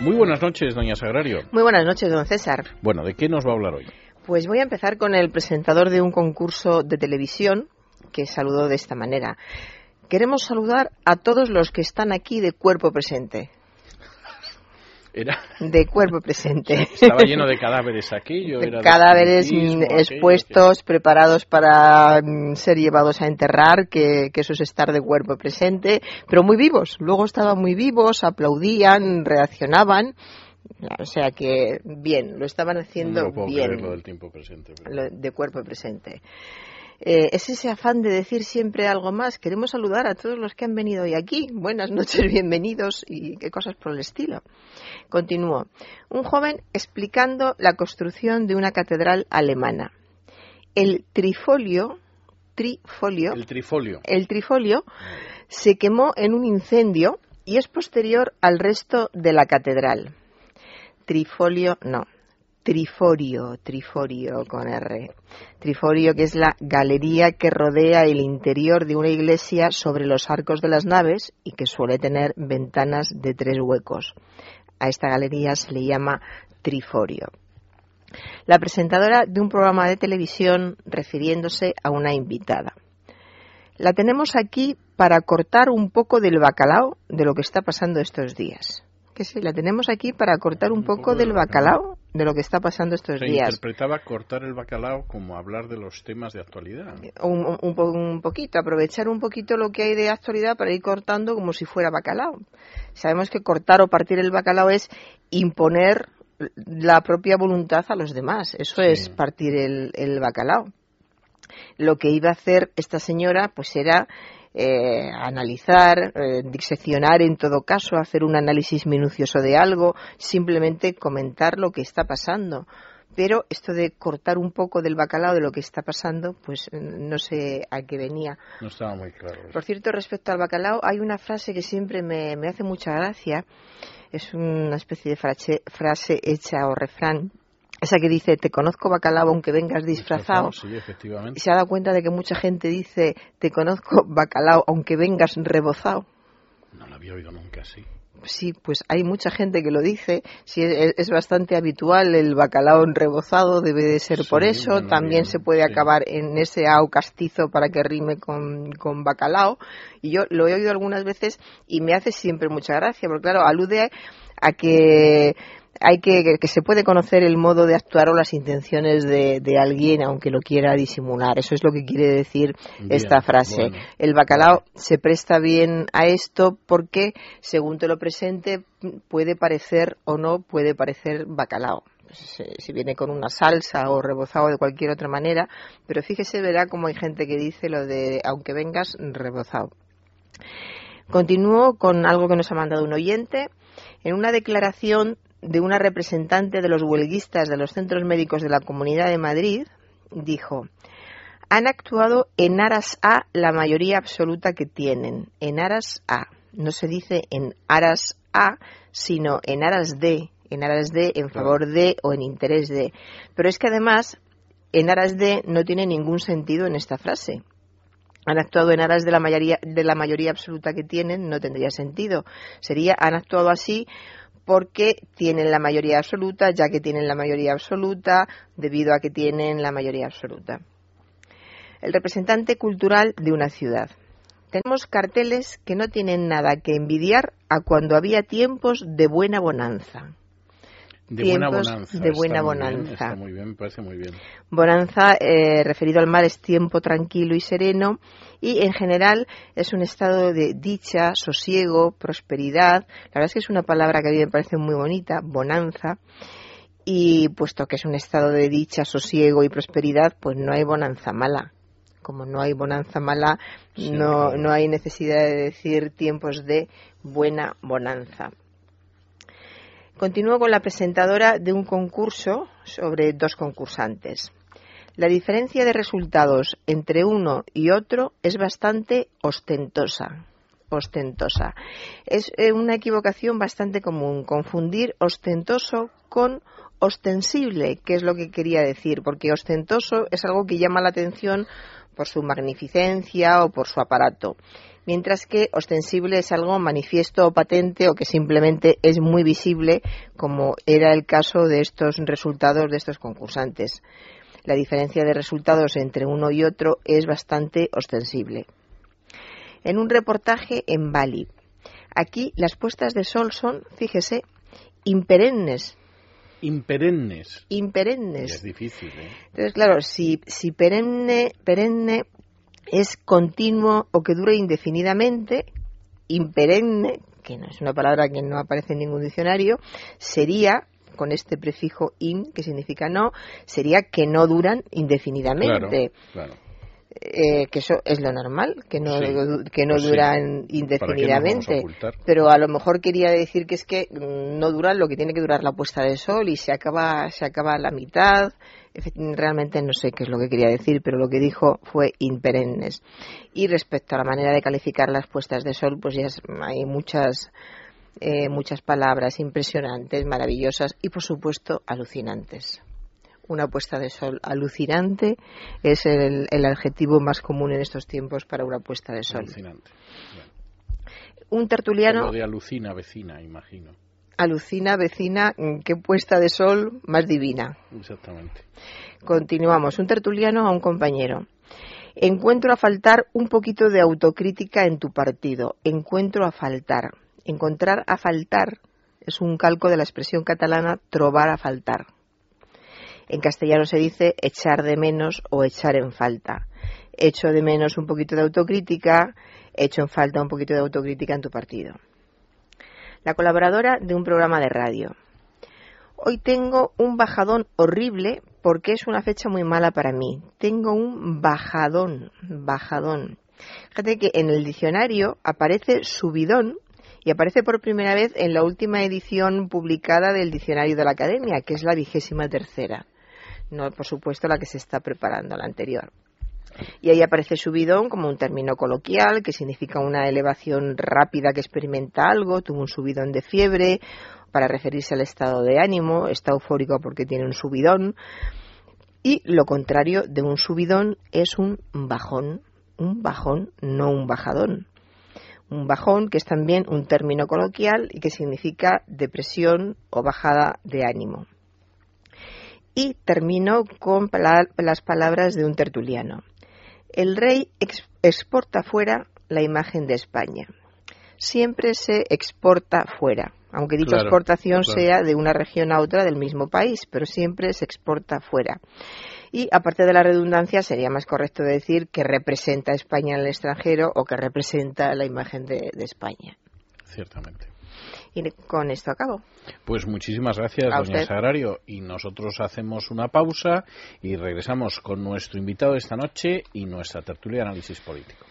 Muy buenas noches, doña Sagrario. Muy buenas noches, don César. Bueno, ¿de qué nos va a hablar hoy? Pues voy a empezar con el presentador de un concurso de televisión que saludó de esta manera. Queremos saludar a todos los que están aquí de cuerpo presente. Era... De cuerpo presente. Estaba lleno de cadáveres aquello. De era cadáveres mm, aquello, expuestos, preparados para mm, ser llevados a enterrar, que, que eso es estar de cuerpo presente, pero muy vivos. Luego estaban muy vivos, aplaudían, reaccionaban. O sea que bien, lo estaban haciendo No puedo bien. lo del tiempo presente. pero- de cuerpo presente. Eh, es ese afán de decir siempre algo más. Queremos saludar a todos los que han venido hoy aquí. Buenas noches, bienvenidos y qué cosas por el estilo. Continúo. Un joven explicando la construcción de una catedral alemana. El trifolio, trifolio, El trifolio. el trifolio se quemó en un incendio y es posterior al resto de la catedral. Trifolio, no. Triforio, triforio con R. Triforio, que es la galería que rodea el interior de una iglesia sobre los arcos de las naves y que suele tener ventanas de tres huecos. A esta galería se le llama triforio. La presentadora de un programa de televisión refiriéndose a una invitada. La tenemos aquí para cortar un poco del bacalao de lo que está pasando estos días. Que sí, la tenemos aquí para cortar un, poco, del bacalao de lo que está pasando estos Se días. interpretaba cortar el bacalao como hablar de los temas de actualidad. Un, un- un po- un poquito, aprovechar un poquito lo que hay de actualidad para ir cortando como si fuera bacalao. Sabemos que cortar o partir el bacalao es imponer la propia voluntad a los demás. Eso Sí. es partir el, el bacalao. Lo que iba a hacer esta señora, pues era eh, analizar, eh, diseccionar en todo caso, hacer un análisis minucioso de algo, simplemente comentar lo que está pasando. Pero esto de cortar un poco del bacalao de lo que está pasando, pues eh, no sé a qué venía. No estaba muy claro. Por cierto, respecto al bacalao, hay una frase que siempre me, me hace mucha gracia. Es una especie de frase, frase hecha o refrán. Esa que dice, te conozco bacalao aunque vengas disfrazado. Sí, efectivamente. Y se ha dado cuenta de que mucha gente dice, te conozco bacalao aunque vengas rebozado. No lo había oído nunca así. Sí, pues hay mucha gente que lo dice. Sí, es, es bastante habitual el bacalao rebozado, debe de ser Sí, por eso. bueno, También bien, se puede sí. acabar en ese ao castizo para que rime con, con bacalao. Y yo lo he oído algunas veces y me hace siempre mucha gracia, porque claro, alude a que hay que, que se puede conocer el modo de actuar o las intenciones de, de alguien aunque lo quiera disimular. Eso es lo que quiere decir Bien, esta frase. bueno. El bacalao se presta bien a esto porque, según te lo presente, puede parecer o no puede parecer bacalao. Si, si viene con una salsa o rebozado de cualquier otra manera, pero fíjese, verá como hay gente que dice lo de aunque vengas rebozado. Continúo con algo que nos ha mandado un oyente. En una declaración de una representante de los huelguistas de los centros médicos de la Comunidad de Madrid, dijo, han actuado en aras a la mayoría absoluta que tienen, en aras a. No se dice en aras a, sino en aras de, en aras de, en favor de o en interés de. Pero es que además, en aras de no tiene ningún sentido en esta frase. Han actuado en aras de la mayoría, de la mayoría absoluta que tienen, no tendría sentido. Sería, han actuado así porque tienen la mayoría absoluta, ya que tienen la mayoría absoluta, debido a que tienen la mayoría absoluta el representante cultural de una ciudad. Tenemos carteles que no tienen nada que envidiar a cuando había tiempos de buena bonanza. De buena Tiempos bonanza. de buena está muy bien, bonanza. está muy bien, me parece muy bien. Bonanza, eh, referido al mar, es tiempo tranquilo y sereno y en general es un estado de dicha, sosiego, prosperidad. La verdad es que es una palabra que a mí me parece muy bonita, bonanza. Y puesto que es un estado de dicha, sosiego y prosperidad, pues no hay bonanza mala. Como no hay bonanza mala, Sí, no, claro. no hay necesidad de decir tiempos de buena bonanza. Continúo con la presentadora de un concurso sobre dos concursantes. La diferencia de resultados entre uno y otro es bastante ostentosa. Ostentosa. Es eh, una equivocación bastante común, confundir ostentoso con ostensible, que es lo que quería decir, porque ostentoso es algo que llama la atención por su magnificencia o por su aparato, mientras que ostensible es algo manifiesto o patente o que simplemente es muy visible, como era el caso de estos resultados de estos concursantes. La diferencia de resultados entre uno y otro es bastante ostensible. En un reportaje en Bali, aquí las puestas de sol son, fíjese, imperennes, Imperennes. imperennes. Es difícil, ¿eh? Entonces, claro, si, si perenne, perenne es continuo o que dure indefinidamente, imperenne, que no es una palabra que no aparece en ningún diccionario, sería con este prefijo in, que significa no, sería que no duran indefinidamente. Claro, claro. Eh, que eso es lo normal, que no, Sí, que no pues duran ¿Para qué nos vamos a indefinidamente. Pero a lo mejor quería decir que es que mm, no duran lo que tiene que durar la puesta de sol y se acaba, se acaba a la mitad. Realmente no sé qué es lo que quería decir, pero lo que dijo fue imperennes. Y respecto a la manera de calificar las puestas de sol, pues ya hay muchas, eh, muchas palabras impresionantes, maravillosas y por supuesto alucinantes. Una puesta de sol alucinante es el, el adjetivo más común en estos tiempos para una puesta de sol. Alucinante. Un tertuliano Lo de alucina vecina, imagino. alucina, vecina, mm, qué puesta de sol más divina. Exactamente. Continuamos. Un tertuliano a un compañero. Encuentro a faltar un poquito de autocrítica en tu partido. Encuentro a faltar. Encontrar a faltar es un calco de la expresión catalana trobar a faltar. En castellano se dice echar de menos o echar en falta. Echo de menos un poquito de autocrítica, echo en falta un poquito de autocrítica en tu partido. La colaboradora de un programa de radio. Hoy tengo un bajadón horrible porque es una fecha muy mala para mí. Tengo un bajadón, bajadón. Fíjate que en el diccionario aparece subidón y aparece por primera vez en la última edición publicada del diccionario de la Academia, que es la vigésima tercera. No, por supuesto, la que se está preparando, la anterior. Y ahí aparece subidón como un término coloquial que significa una elevación rápida que experimenta algo, tuvo un subidón de fiebre, para referirse al estado de ánimo, está eufórico porque tiene un subidón. Y lo contrario de un subidón es un bajón, un bajón, no un bajadón. Un bajón que es también un término coloquial y que significa depresión o bajada de ánimo. Y termino con pala- las palabras de un tertuliano. El rey ex- exporta fuera la imagen de España. Siempre se exporta fuera, aunque dicha Claro, exportación claro. sea de una región a otra del mismo país, pero siempre se exporta fuera. Y aparte de la redundancia, sería más correcto decir que representa a España en el extranjero o que representa la imagen de, de España. Ciertamente. Y con esto acabo. Pues muchísimas gracias, A doña usted. Sagrario. Y nosotros hacemos una pausa y regresamos con nuestro invitado de esta noche y nuestra tertulia de análisis político.